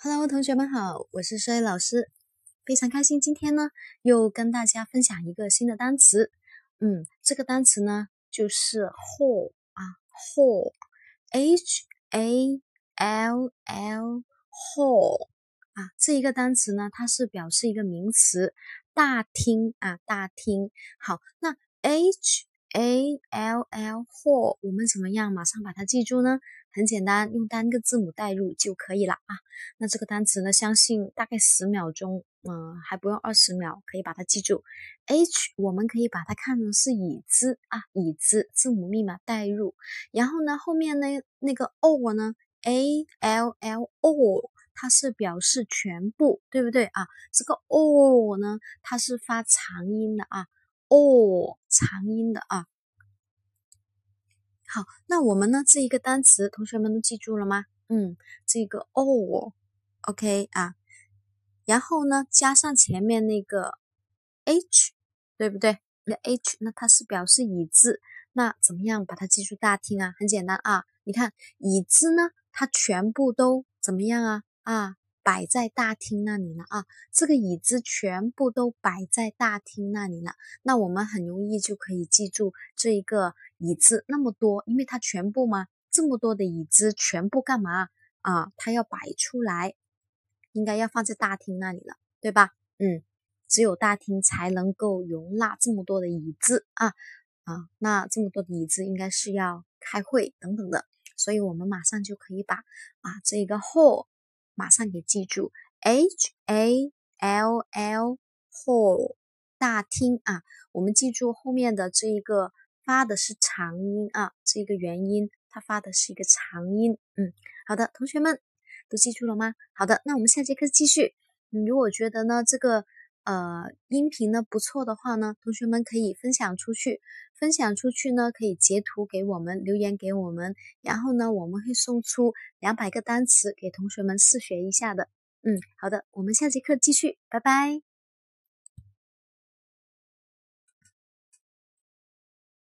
Hello，同学们好，我是衰老师，非常开心今天呢又跟大家分享一个新的单词。嗯，这个单词呢就是 hall 啊，hall，h a l l hall 啊，这一个单词呢它是表示一个名词，大厅啊，大厅。好，那 h a l l hall 我们怎么样马上把它记住呢？很简单，用单个字母代入就可以了啊。那这个单词呢，相信大概十秒钟，嗯，还不用二十秒，可以把它记住。H 我们可以把它看成是椅子啊，椅子字母密码代入。然后呢，后面呢那个 O 呢，A L L O，它是表示全部，对不对啊？这个 O 呢，它是发长音的啊哦长音的啊。好，那我们呢？这一个单词，同学们都记住了吗？嗯，这个 all，OK 啊，然后呢，加上前面那个 h，对不对？那 h，那它是表示已知，那怎么样把它记住大厅啊？很简单啊，你看已知呢，它全部都怎么样啊？啊？摆在大厅那里了啊！这个椅子全部都摆在大厅那里了，那我们很容易就可以记住这一个椅子那么多，因为它全部嘛，这么多的椅子全部干嘛啊？它要摆出来，应该要放在大厅那里了，对吧？嗯，只有大厅才能够容纳这么多的椅子啊啊！那这么多的椅子应该是要开会等等的，所以我们马上就可以把啊这个 hall。马上给记住，H A L L hall 大厅啊，我们记住后面的这一个发的是长音啊，这一个元音它发的是一个长音。嗯，好的，同学们都记住了吗？好的，那我们下节课继续。嗯如果觉得呢这个。呃，音频呢不错的话呢，同学们可以分享出去，分享出去呢可以截图给我们，留言给我们，然后呢我们会送出两百个单词给同学们试学一下的。嗯，好的，我们下节课继续，拜拜。